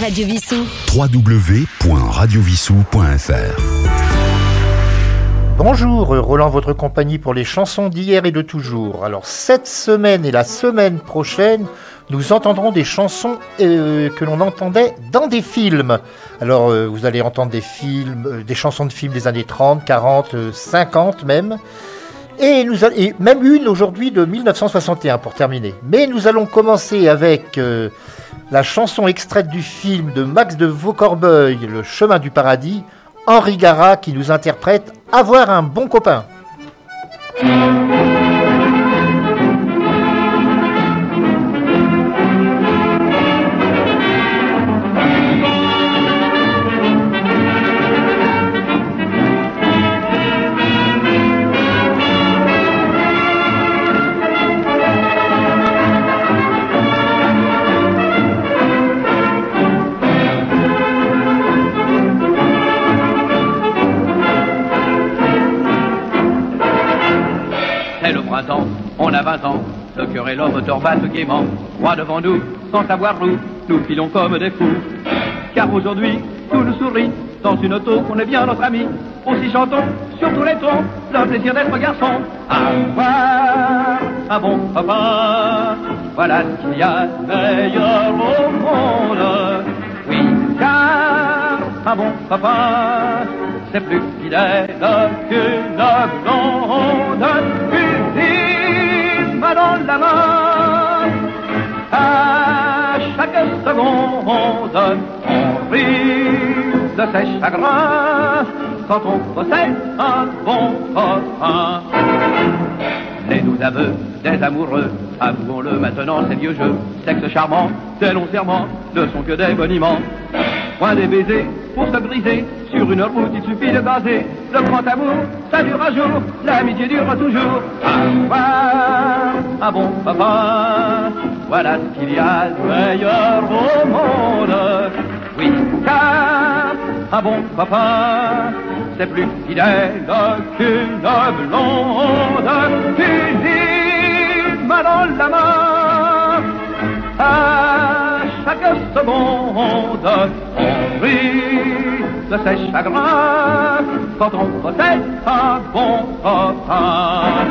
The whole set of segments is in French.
Radio Vissou. www.radiovissou.fr Bonjour, Roland, votre compagnie pour les chansons d'hier et de toujours. Alors, cette semaine et la semaine prochaine, nous entendrons des chansons euh, que l'on entendait dans des films. Alors, euh, vous allez entendre des films, euh, des chansons de films des années 30, 40, euh, 50 même. Et, nous a- et même une aujourd'hui de 1961 pour terminer. Mais nous allons commencer avec euh, la chanson extraite du film de Max de Vaucorbeil, Le chemin du paradis, Henri Gara qui nous interprète Avoir un bon copain. On a 20 ans, le cœur et l'homme torbattent gaiement, droit devant nous, sans savoir où, nous filons comme des fous. Car aujourd'hui, tout nous sourit, dans une auto qu'on est bien notre ami. Aussi chantons sur tous les tons, le plaisir d'être garçon. Avoir un bon papa, voilà ce qu'il y a de meilleur au monde. Oui, car un bon papa, c'est plus fidèle qu'une blonde. Dans la main, à chaque seconde, on rit de ses chagrins quand on possède un bon copain. Les doux aveux des amoureux, avouons-le maintenant, ces vieux jeux, sexe charmant, ces longs serments ne sont que des boniments. Point des baisers pour se briser, sur une route il suffit de baser. Le grand amour, ça dure un jour, l'amitié dure toujours. Un bon papa, voilà ce qu'il y a de meilleur au monde. Oui, car un bon papa, c'est plus fidèle qu'une blonde, qu'une main dans la main. À chaque seconde, on rit de ses chagrins quand on possède un bon copain.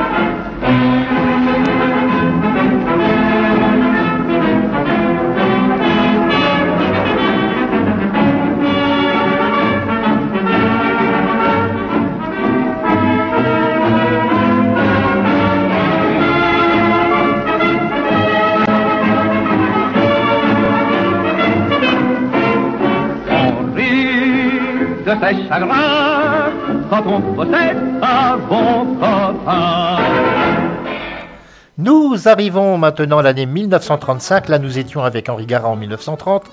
Nous arrivons maintenant à l'année 1935. Là, nous étions avec Henri Gara en 1930.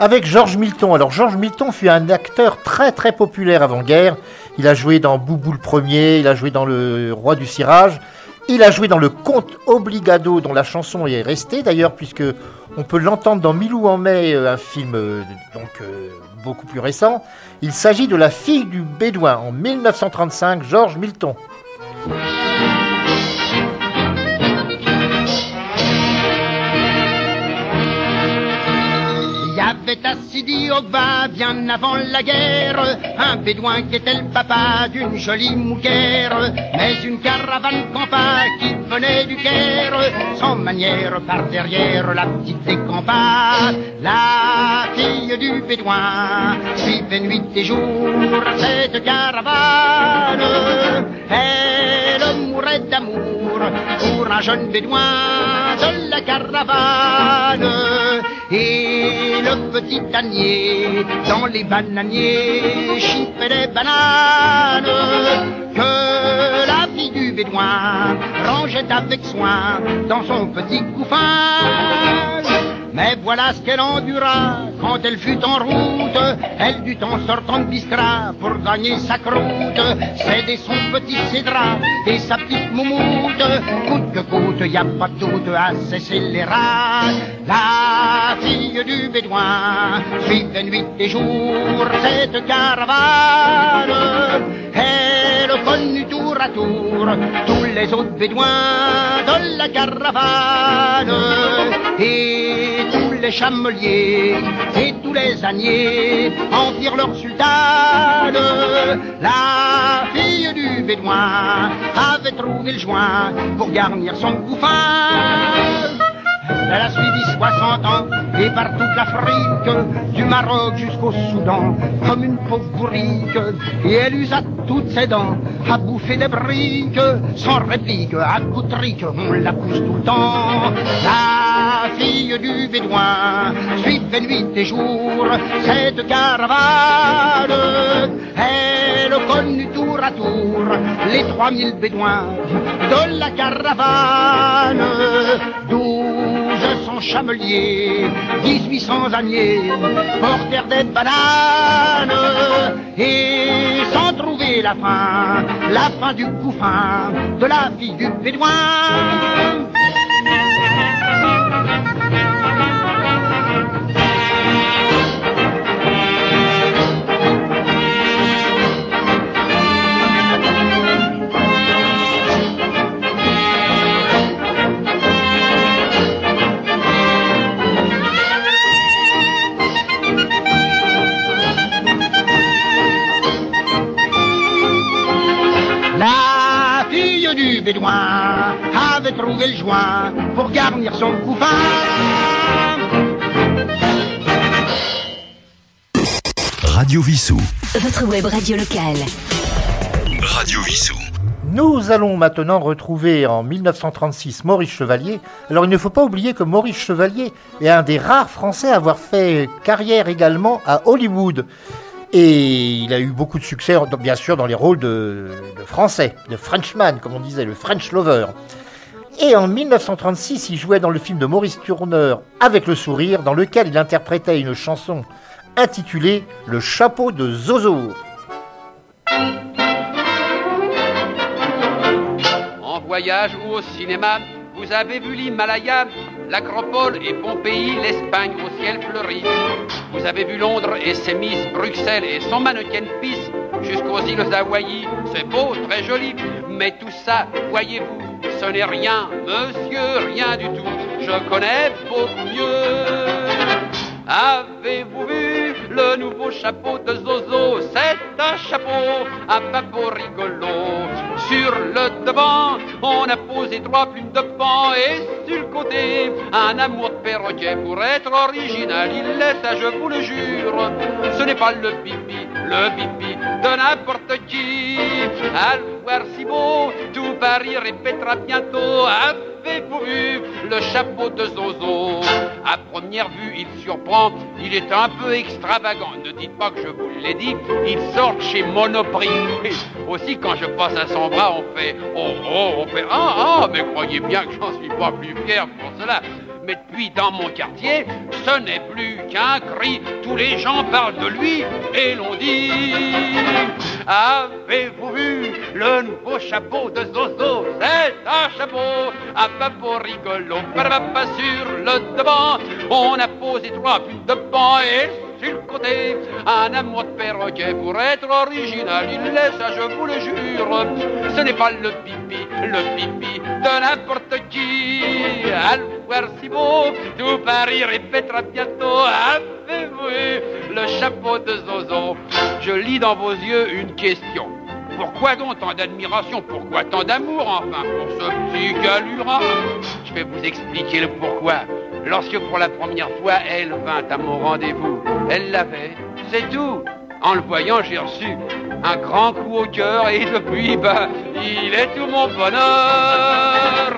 Avec Georges Milton. Alors, Georges Milton fut un acteur très très populaire avant-guerre. Il a joué dans Boubou le Premier, il a joué dans Le Roi du Cirage, il a joué dans Le Conte Obligado, dont la chanson est restée d'ailleurs, puisque on peut l'entendre dans Milou en mai, euh, un film euh, donc euh, beaucoup plus récent. Il s'agit de La fille du Bédouin en 1935, Georges Milton. Bien avant la guerre, un bédouin qui était le papa d'une jolie mouquère, mais une caravane campa qui venait du Caire, sans manière par derrière la petite décampa, la fille du bédouin suivait nuit et jour cette caravane, elle mourait d'amour pour un jeune bédouin de la caravane. Et le petit ânier dans les bananiers chiffait des bananes que la fille du bédouin rangeait avec soin dans son petit couffin. Mais voilà ce qu'elle endura quand elle fut en route. Elle dut en sortant de Biskra pour gagner sa croûte. Céder son petit cédra et sa petite moumoute. Coûte que coûte, y a pas de doute à cesser les rats. La fille du bédouin suivait nuit et jour cette caravane. Elle connut tour à tour tous les autres bédouins de la caravane les chameliers et tous les désagnés en firent leur sultane. La fille du bédouin avait trouvé le joint pour garnir son couffin. Elle a suivi 60 ans et par toute l'Afrique, du Maroc jusqu'au Soudan, comme une pauvre bourrique. Et elle usa toutes ses dents à bouffer des briques, sans réplique, à coup de trique, on la pousse tout le temps. La fille du Bédouin suivait nuit et jour cette caravane. Elle connut tour à tour les 3000 Bédouins de la caravane. 1200 chameliers, 1800 âniers portèrent des bananes et sans trouver la fin, la fin du couffin de la fille du Bédouin. Fille du Bédouin avait trouvé le joint pour garnir son couffin. Radio Vissou. Votre web radio locale. Radio Vissou. Nous allons maintenant retrouver en 1936 Maurice Chevalier. Alors il ne faut pas oublier que Maurice Chevalier est un des rares Français à avoir fait carrière également à Hollywood. Et il a eu beaucoup de succès, bien sûr, dans les rôles de, français, de Frenchman, comme on disait, le French Lover. Et en 1936, il jouait dans le film de Maurice Turner Avec le sourire, dans lequel il interprétait une chanson intitulée Le chapeau de Zozo. En voyage ou au cinéma, vous avez vu l'Himalaya, l'Acropole et Pompéi, l'Espagne au ciel fleuri. Vous avez vu Londres et ses Miss, Bruxelles et son mannequin Peace, jusqu'aux îles d'Hawaï. C'est beau, très joli, mais tout ça, voyez-vous, ce n'est rien, monsieur, rien du tout. Je connais beaucoup mieux. Avez-vous vu le nouveau chapeau de Zozo C'est un chapeau, un papeau rigolo. Sur le devant, on a posé trois plumes de pan et sur le côté, un amour de perroquet pour être original. Il laisse, je vous le jure, ce n'est pas le pipi, le pipi de n'importe qui. À le voir si beau, tout Paris répétera bientôt. Vu le chapeau de Zozo À première vue, il surprend, il est un peu extravagant. Ne dites pas que je vous l'ai dit, il sort chez Monoprix. Aussi, quand je passe à son bras, on fait oh oh, on fait ah ah, mais croyez bien que j'en suis pas plus fier pour cela. Mais depuis dans mon quartier, ce n'est plus qu'un cri. Tous les gens parlent de lui et l'on dit Avez-vous vu le nouveau chapeau de Zozo? C'est un chapeau, un papeau rigolo. Pas sur le devant, on a posé trois plumes de pan et sur le côté, un amour de perroquet pour être original. Il laisse, je vous le jure, ce n'est pas le pipi, le pipi de n'importe qui. À le si tout Paris répétera bientôt. Avez-vous le chapeau de Zozo? Je lis dans vos yeux une question. Pourquoi donc tant d'admiration? Pourquoi tant d'amour enfin pour ce petit galurin Je vais vous expliquer le pourquoi. Lorsque pour la première fois elle vint à mon rendez-vous, elle l'avait, c'est tout. En le voyant, j'ai reçu un grand coup au cœur et depuis, bah, il est tout mon bonheur.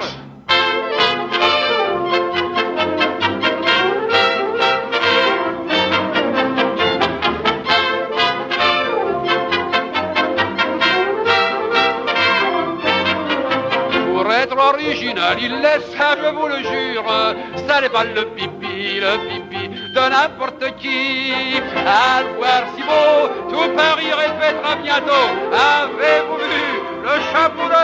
Pour être original, il laisse, je vous le jure, ça n'est pas le pipi, le pipi de n'importe qui. À voir si beau, tout Paris répétera bientôt. Avez-vous vu le chapeau de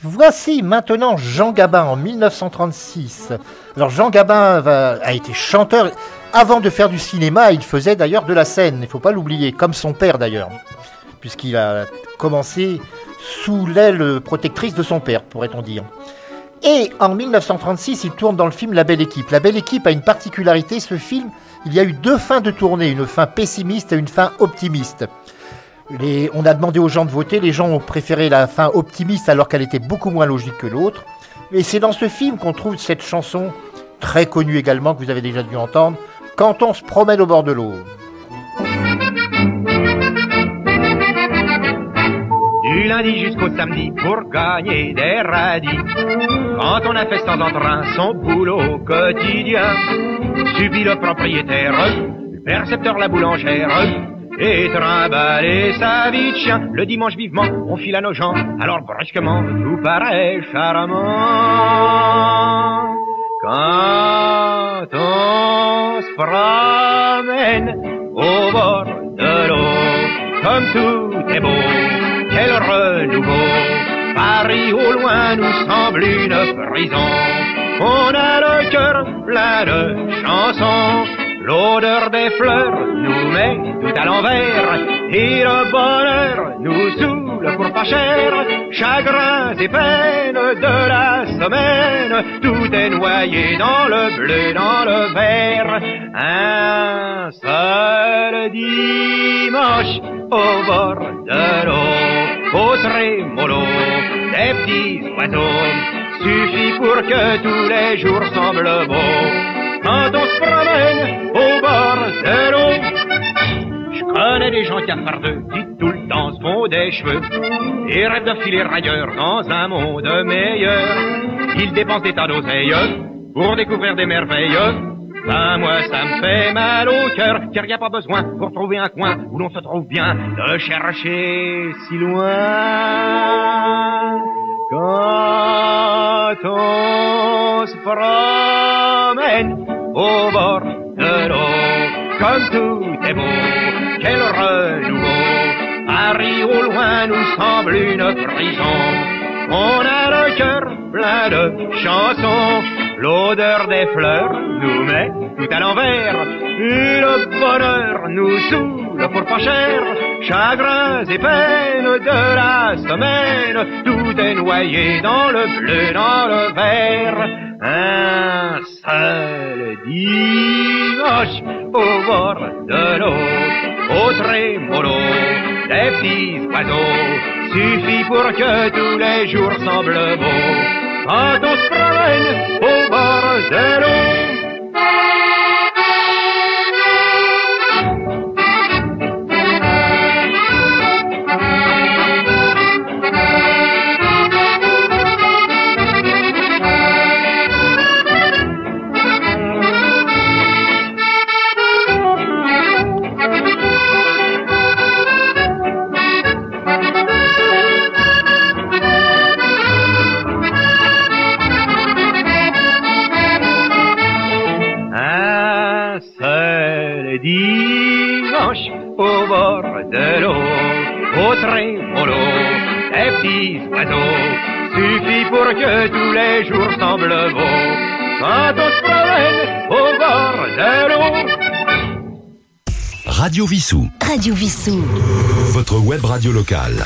Voici maintenant Jean Gabin en 1936. Alors Jean Gabin a été chanteur. Avant de faire du cinéma, il faisait d'ailleurs de la scène, il ne faut pas l'oublier, comme son père d'ailleurs, puisqu'il a commencé sous l'aile protectrice de son père, pourrait-on dire. Et en 1936, il tourne dans le film La Belle Équipe. La Belle Équipe a une particularité, ce film, il y a eu deux fins de tournée, une fin pessimiste et une fin optimiste. On a demandé aux gens de voter, les gens ont préféré la fin optimiste alors qu'elle était beaucoup moins logique que l'autre. Et c'est dans ce film qu'on trouve cette chanson, très connue également, que vous avez déjà dû entendre, Quand on se promène au bord de l'eau. Du lundi jusqu'au samedi pour gagner des radis. Quand on a fait sans entrain son boulot quotidien, suffit le propriétaire, le percepteur, la boulangère, et trimballer sa vie chien. Le dimanche vivement, on file à nos gens, alors brusquement, tout paraît charmant. Quand on se promène au bord de l'eau, comme tout est beau, Paris au loin nous semble une prison. On a le cœur plein de chansons. L'odeur des fleurs nous met tout à l'envers. Et le bonheur nous saoule pour pas cher. Chagrins et peines de la semaine. Tout est noyé dans le bleu, dans le vert. Un seul dimanche au bord de l'eau, au trémolo des petits oiseaux, suffit pour que tous les jours semblent beaux. Quand on se promène au bord de l'eau, je connais des gens qui affardeux, qui tout le temps se font des cheveux, et rêvent de filer ailleurs dans un monde meilleur. Ils dépensent des tas d'oseilles pour découvrir des merveilles. Ben moi ça me fait mal au cœur, car y a pas besoin pour trouver un coin où l'on se trouve bien de chercher si loin. Quand on se promène au bord de l'eau, comme tout est beau, quel renouveau. Paris au loin nous semble une prison. On a le cœur plein de chansons. L'odeur des fleurs nous met tout à l'envers. Le bonheur nous saoule pour pas cher. Chagrins et peines de la semaine. Tout est noyé dans le bleu, dans le vert. Un seul dimanche au bord de l'eau, au trémolo des petits oiseaux, suffit pour que tous les jours semblent beaux. Quand on au bord Radio Vissou. Radio Vissou. Votre web radio locale.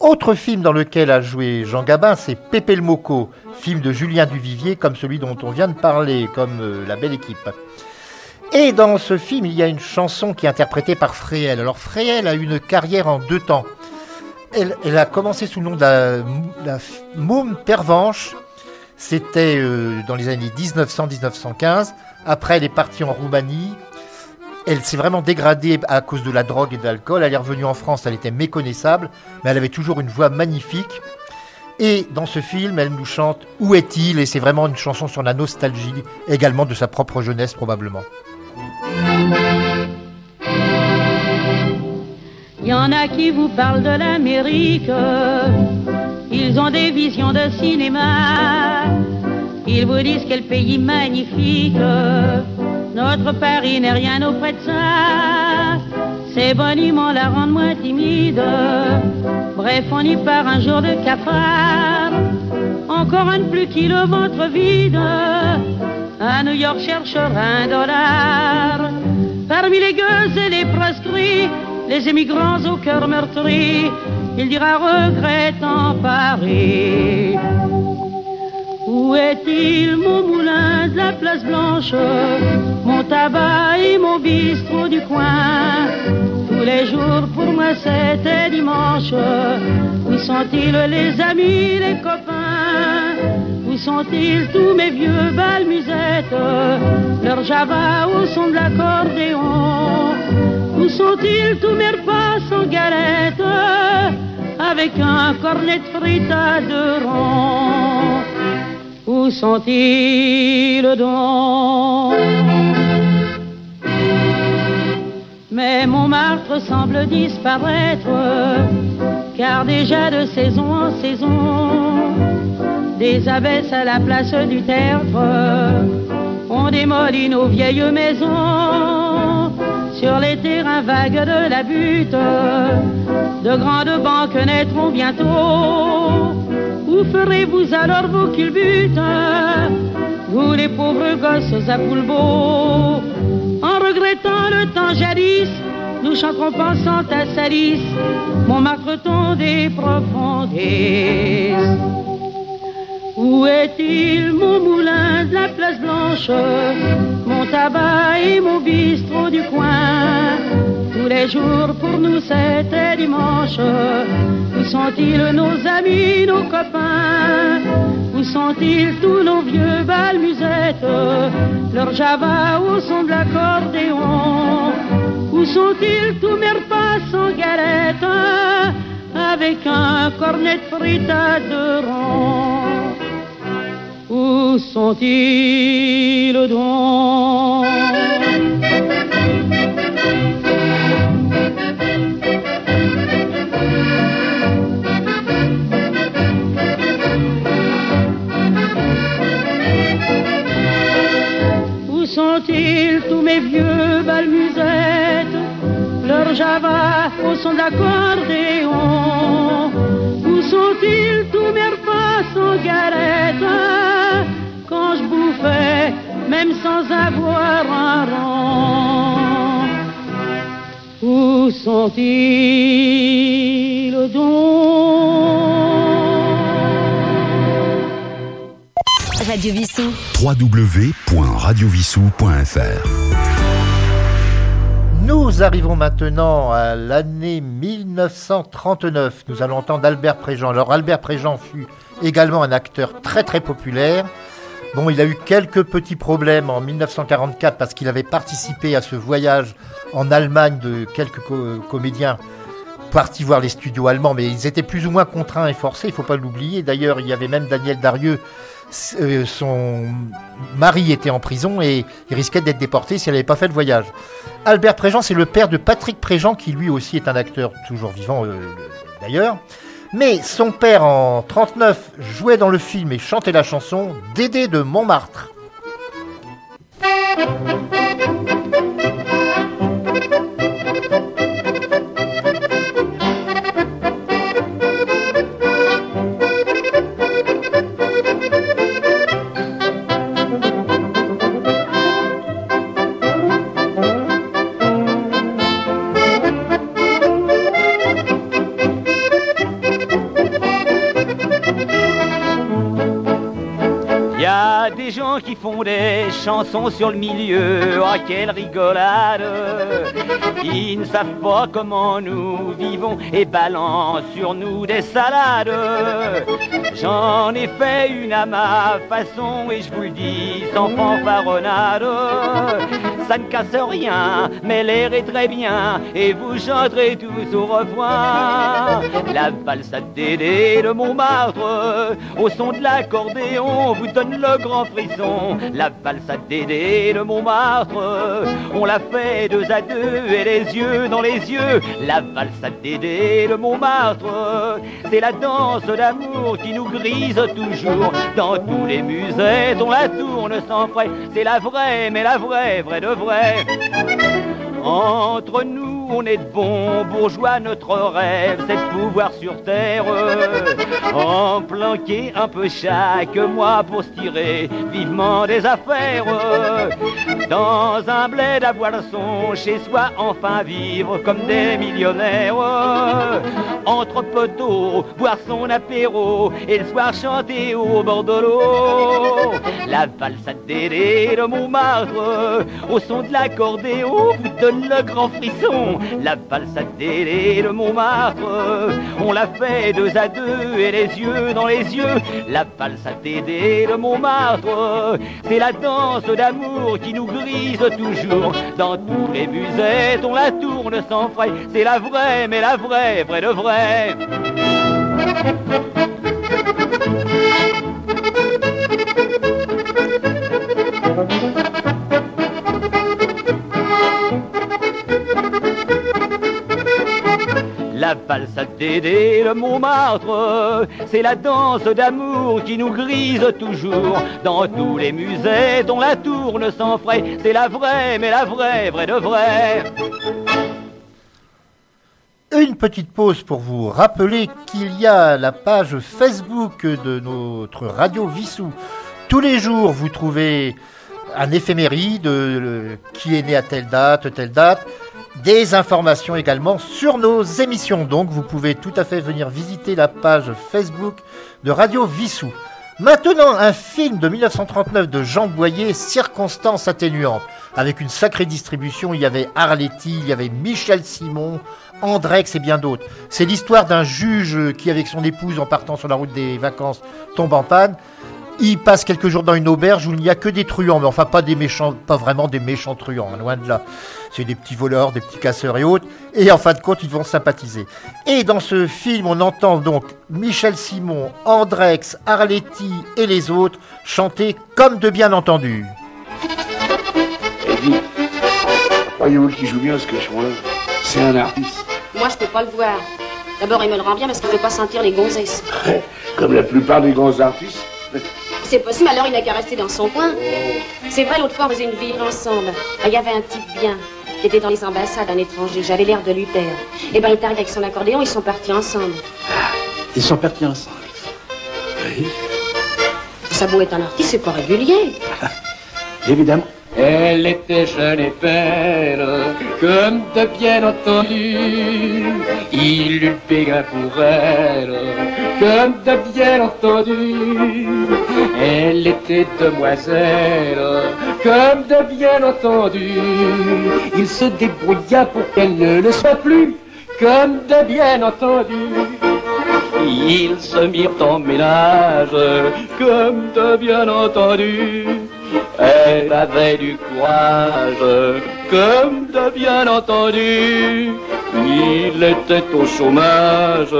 Autre film dans lequel a joué Jean Gabin, c'est Pépé le Moco, film de Julien Duvivier, comme celui dont on vient de parler, comme euh, La Belle Équipe. Et dans ce film, il y a une chanson qui est interprétée par Fréhel. Alors Fréhel a une carrière en deux temps. Elle, elle a commencé sous le nom de la, la Môme Pervenche. C'était euh, dans les années 1900-1915. Après, elle est partie en Roumanie. Elle s'est vraiment dégradée à cause de la drogue et de l'alcool. Elle est revenue en France, elle était méconnaissable, mais elle avait toujours une voix magnifique. Et dans ce film, elle nous chante Où est-il? Et c'est vraiment une chanson sur la nostalgie, également de sa propre jeunesse probablement. Il y en a qui vous parlent de l'Amérique. Ils ont des visions de cinéma. Ils vous disent quel pays magnifique. Notre Paris n'est rien auprès de ça. Ces boniments la rendent moins timide. Bref, on y part un jour de cafard. Encore un de plus qui le ventre vide. À New York cherchera un dollar. Parmi les gueux et les proscrits, les émigrants au cœur meurtri, il dira regrettant Paris. Où est-il mon moulin de la place blanche? Tabac et mon bistrot du coin. Tous les jours pour moi c'était dimanche. Où sont-ils les amis, les copains? Où sont-ils tous mes vieux balmusettes? Leur java au son de l'accordéon. Où sont-ils tous mes repas sans galette? Avec un cornet de frites à deux où sont-ils donc? Mais Montmartre semble disparaître, car déjà de saison en saison, des abbesses à la place du tertre, on démolit nos vieilles maisons sur les terrains vagues de la butte. De grandes banques naîtront bientôt. Où ferez-vous alors vos culbutes? Vous les pauvres gosses à Poulbeau En regrettant le temps jadis Nous chanterons pensant à Salis Montmartre des profondés Où est-il mon moulin de la place blanche? Mon tabac et mon bistrot du coin. Tous les jours pour nous c'était dimanche. Où sont-ils nos amis, nos copains? Où sont-ils tous nos vieux balmusettes? Leur java au son de l'accordéon. Où sont-ils tous mes repas sans galette? Avec un cornet de frites à deux Où sont-ils donc Où sont-ils tous mes vieux balmusettes Leur java au son d'accordéon? Où sont-ils tous mes repas sans galette Où sont-ils donc Radio Vissou. www.radiovissou.fr Nous arrivons maintenant à l'année 1939. Nous allons entendre Albert Préjean. Alors Albert Préjean fut également un acteur très très populaire. Bon, il a eu quelques petits problèmes en 1944 parce qu'il avait participé à ce voyage en Allemagne de quelques co- comédiens partis voir les studios allemands, mais ils étaient plus ou moins contraints et forcés, il ne faut pas l'oublier. D'ailleurs, il y avait même Daniel Darieux, euh, son mari était en prison et il risquait d'être déporté si elle n'avait pas fait le voyage. Albert Préjean, c'est le père de Patrick Préjean, qui lui aussi est un acteur toujours vivant euh, d'ailleurs. Mais son père, en 39, jouait dans le film et chantait la chanson Dédé de Montmartre. Chansons sur le milieu, ah quelle rigolade. Ils ne savent pas comment nous vivons et balancent sur nous des salades. J'en ai fait une à ma façon et je vous le dis sans fanfaronnade. Ça ne casse rien, mais l'air est très bien et vous chanterez tous au refrain La valse à Dédé de Montmartre au son de l'accordéon vous donne le grand frisson. La valse à Dédé de Montmartre, on l'a fait deux à deux et les yeux dans les yeux. La valse à Dédé de Montmartre, c'est la danse d'amour qui nous grise toujours. Dans tous les musées, on la tourne sans frais. C'est la vraie, mais la vraie, vraie de vrai. Entre nous on est de bons bourgeois, notre rêve, c'est de pouvoir sur terre en planquer un peu chaque mois pour se tirer vivement des affaires. Dans un bled à boisson, chez soi, enfin vivre comme des millionnaires. Entre poteaux, boire son apéro et le soir chanter au bord de l'eau. La valse à Dédé de Montmartre, au son de l'accordéon, vous donne le grand frisson. La valse à Dédé de Montmartre, on l'a fait deux à deux et les yeux dans les yeux. La valse à Dédé de Montmartre, c'est la danse d'amour qui nous grise toujours. Dans tous les musettes, on la tourne sans frais. C'est la vraie, mais la vraie, vraie de vraie. La valse à Dédé de Montmartre, c'est la danse d'amour qui nous grise toujours. Dans tous les musées dont la tourne sans frais, c'est la vraie, mais la vraie, vraie de vraie. Une petite pause pour vous rappeler qu'il y a la page Facebook de notre radio Vissou. Tous les jours, vous trouvez un éphéméride euh, qui est né à telle date, telle date. Des informations également sur nos émissions. Donc, vous pouvez tout à fait venir visiter la page Facebook de Radio Vissou. Maintenant, un film de 1939 de Jean Boyer, Circonstances atténuantes, avec une sacrée distribution. Il y avait Arletty, il y avait Michel Simon, Andrex et bien d'autres. C'est l'histoire d'un juge qui, avec son épouse, en partant sur la route des vacances, tombe en panne. Il passe quelques jours dans une auberge où il n'y a que des truands, mais enfin pas des méchants, pas vraiment des méchants truands, hein, loin de là. C'est des petits voleurs, des petits casseurs et autres. Et en fin de compte, ils vont sympathiser. Et dans ce film, on entend donc Michel Simon, Andrex, Arletty et les autres chanter comme de bien entendu. Eddie, voyez-vous qui joue bien ce cochon-là C'est un artiste. Moi, je peux pas le voir. D'abord, il me le rend bien parce qu'il veut pas sentir les gonzesses. Comme la plupart des grands artistes. C'est possible, alors il n'a qu'à rester dans son coin. C'est vrai, l'autre fois, on faisait une ville ensemble. Il y avait un type bien qui était dans les ambassades, un étranger. J'avais l'air de lui taire. Et ben, il est arrivé avec son accordéon, ils sont partis ensemble. Ils sont partis ensemble. Oui, beau être un artiste, c'est pas régulier. évidemment. Elle était jeune et belle, comme de bien entendu. Il eut béguin pour elle, comme de bien entendu. Elle était demoiselle, comme de bien entendu. Il se débrouilla pour qu'elle ne le soit plus, comme de bien entendu. Ils se mirent en ménage, comme de bien entendu. Elle avait du courage, comme de bien entendu. Il était au chômage,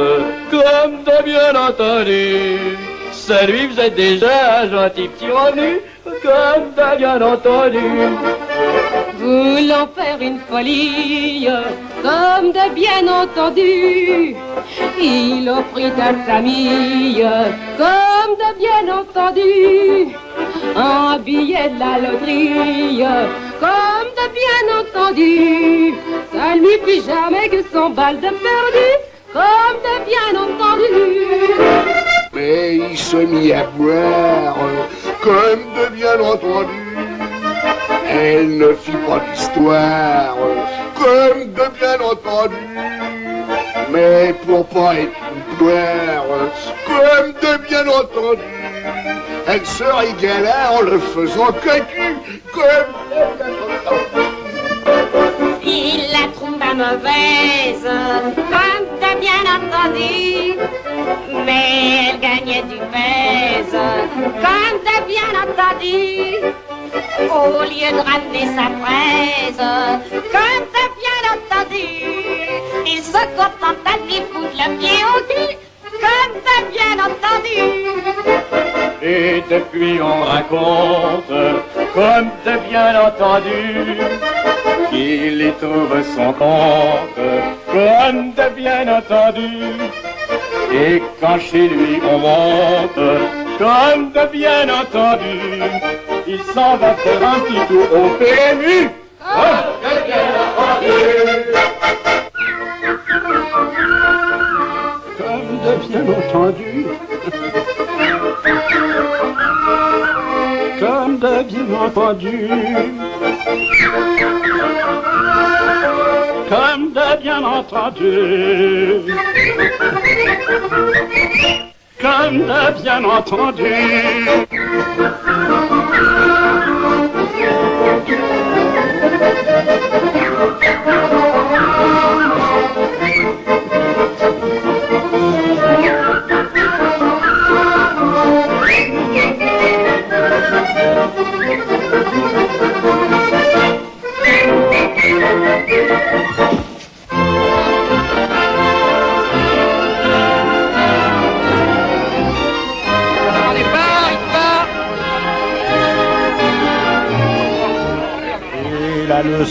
comme de bien entendu. Ça lui faisait déjà un gentil petit revenu, comme de bien entendu. Voulant faire une folie, comme de bien entendu, il offrit à sa famille, comme de bien entendu, un billet de la loterie, comme de bien entendu, ça lui fit jamais que son balle de perdu, comme de bien entendu. Mais il se mit à boire, comme de bien entendu. Elle ne fit pas d'histoire, comme de bien entendu. Mais pour pas être une gloire, comme de bien entendu. Elle se régala en le faisant cocu, comme de bien entendu. Il la trouva mauvaise, bien entendu. Mais elle gagnait du pèse, comme t'as bien entendu. Au lieu de ramener sa fraise, comme t'as bien entendu. Il se contenta de foutre le pied au cul, comme t'as bien entendu. Et depuis on raconte, comme de bien entendu, qu'il y trouve son compte, comme de bien entendu. Et quand chez lui on monte, comme de bien entendu, il s'en va faire un petit tour au PMU. Hein? De bien entendu. Comme de bien entendu. De bien entendu. Comme de bien entendu. Comme de bien entendu.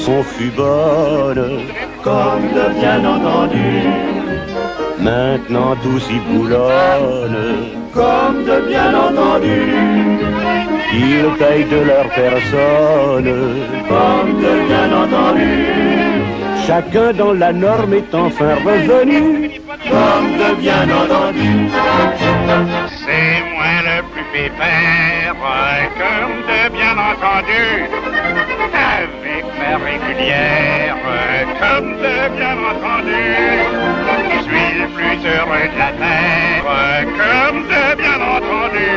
Leçon fut bonne, comme de bien entendu. Maintenant tout s'y boulonne, comme de bien entendu. Ils payent de leur personne, comme de bien entendu. Chacun dans la norme est enfin revenu, comme de bien entendu. C'est moi le plus pépère, comme de bien entendu. Avec ma régulière, comme de bien entendu. Je suis le plus heureux de la terre, comme de bien entendu.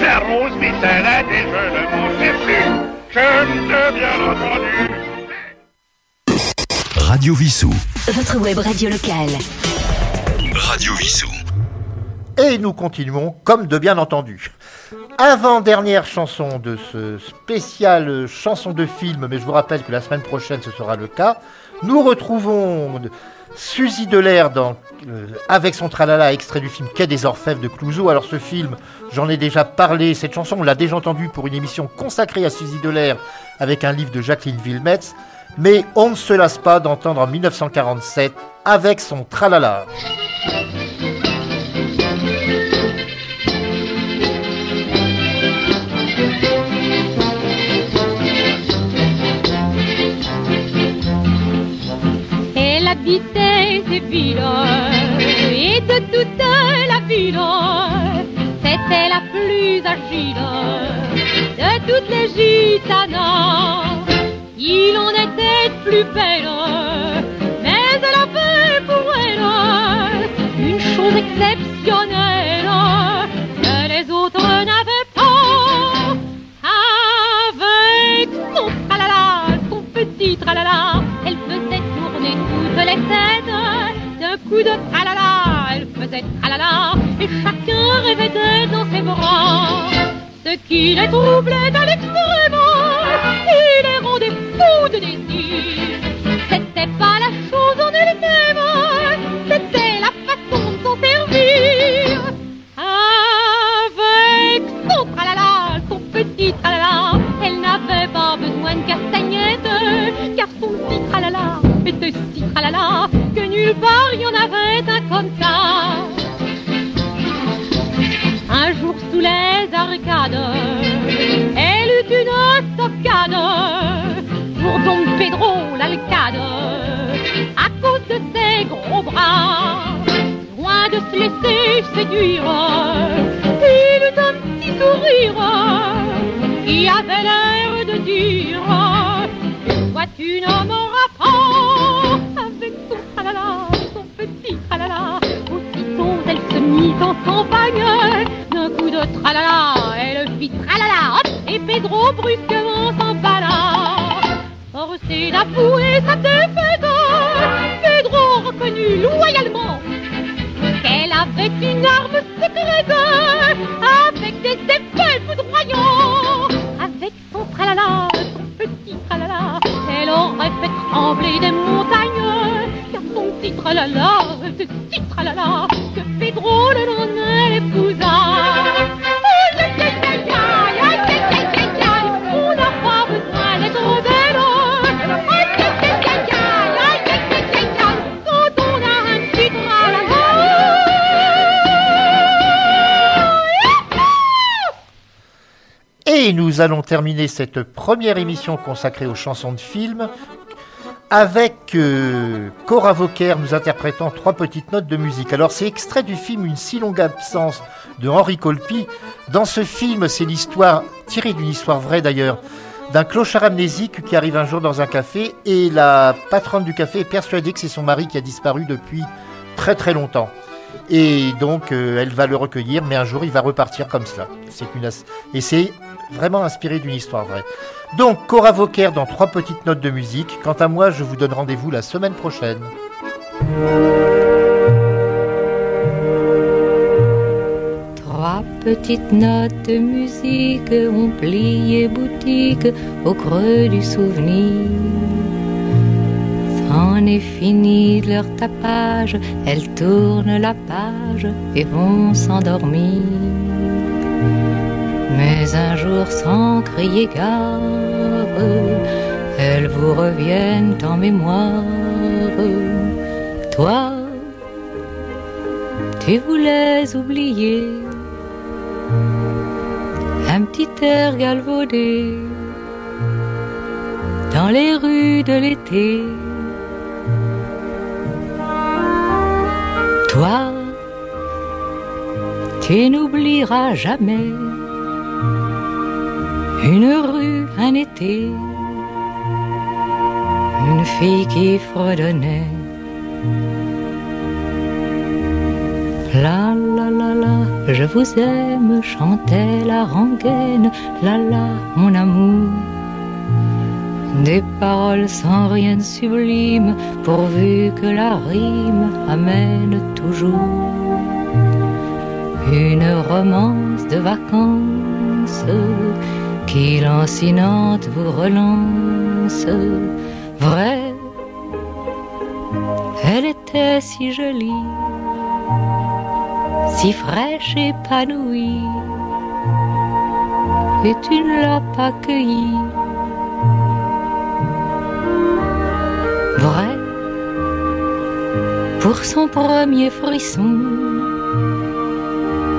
J'arrose mes salades et je ne m'en plus, comme de bien entendu. Radio Vissou. Votre web radio locale. Radio Vissou. Et nous continuons comme de bien entendu. Avant-dernière chanson de ce spécial chanson de film, mais je vous rappelle que la semaine prochaine ce sera le cas. Nous retrouvons Suzy Delair euh, avec son tralala extrait du film Quai des Orfèvres de Clouseau. Alors ce film, j'en ai déjà parlé, cette chanson on l'a déjà entendue pour une émission consacrée à Suzy Delair avec un livre de Jacqueline Vilmetz. Mais on ne se lasse pas d'entendre en 1947 avec son tralala. Ces villes et de toute la ville, c'était la plus agile de toutes les gitanas. Il en était plus belle, mais elle avait pour elle une chose exceptionnelle que les autres n'avaient pas. Avec son tralala, son petit tralala, De tralala, elle faisait tralala, et chacun rêvait dans ses bras. Ce qui les troublait à l'extrême, et les rendait fous de désir. C'était pas la chose en elle-même, trembler des montagnes. Car son titre la la, ce titre la que Pedro le lendemain l'épousa. On n'a pas besoin d'être belle. Et nous allons terminer cette première émission consacrée aux chansons de films avec euh, Cora Vauquer nous interprétant trois petites notes de musique. Alors c'est extrait du film Une si longue absence de Henri Colpi. Dans ce film, c'est l'histoire, tirée d'une histoire vraie d'ailleurs, d'un clochard amnésique qui arrive un jour dans un café et la patronne du café est persuadée que c'est son mari qui a disparu depuis très très longtemps. Et donc euh, elle va le recueillir, mais un jour il va repartir comme cela. C'est une et c'est vraiment inspiré d'une histoire vraie. Donc Cora Vauquer dans trois petites notes de musique. Quant à moi, je vous donne rendez-vous la semaine prochaine. Trois petites notes de musique ont plié boutique au creux du souvenir. C'en est fini de leur tapage, elles tournent la page et vont s'endormir. Un jour sans crier gare, elles vous reviennent en mémoire. Toi, tu voulais oublier un petit air galvaudé dans les rues de l'été. Toi, tu n'oublieras jamais une rue, un été, une fille qui fredonnait. La la la la, je vous aime, chantait la rengaine, la la, mon amour. Des paroles sans rien de sublime, pourvu que la rime amène toujours une romance de vacances qui lancinante vous relance. Vrai, elle était si jolie si fraîche, épanouie, et tu ne l'as pas cueillie. Vrai, pour son premier frisson,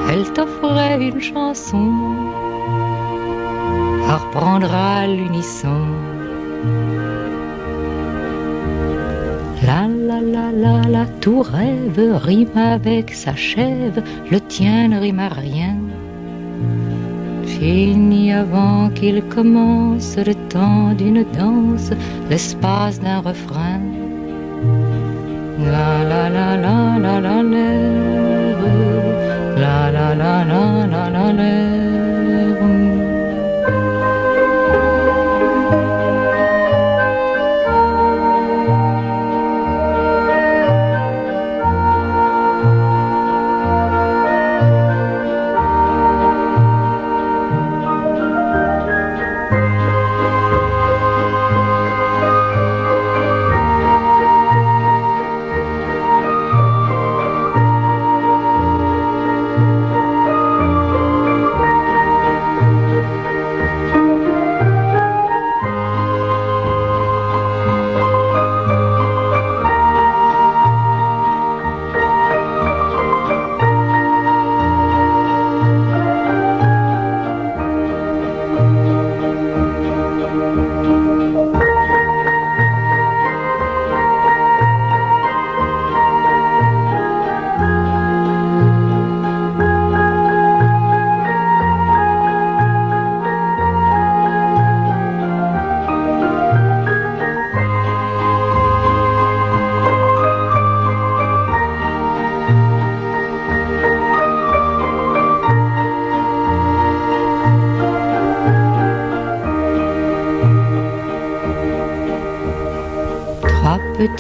elle t'offrait une chanson ça reprendra l'unisson. La la la la la, tout rêve rime avec sa chèvre, le tien ne rime à rien. Fini avant qu'il commence le temps d'une danse, l'espace d'un refrain. La la la la la la lève, la la la la la la lève.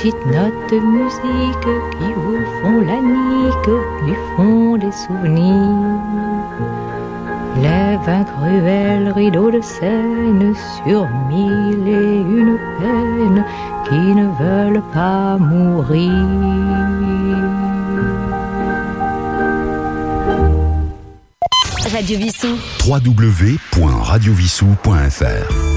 Petites notes de musique qui vous font la nique du fond des souvenirs. Lève un cruel rideau de scène sur mille et une peines qui ne veulent pas mourir. Radio Vissou. www.radiovissou.fr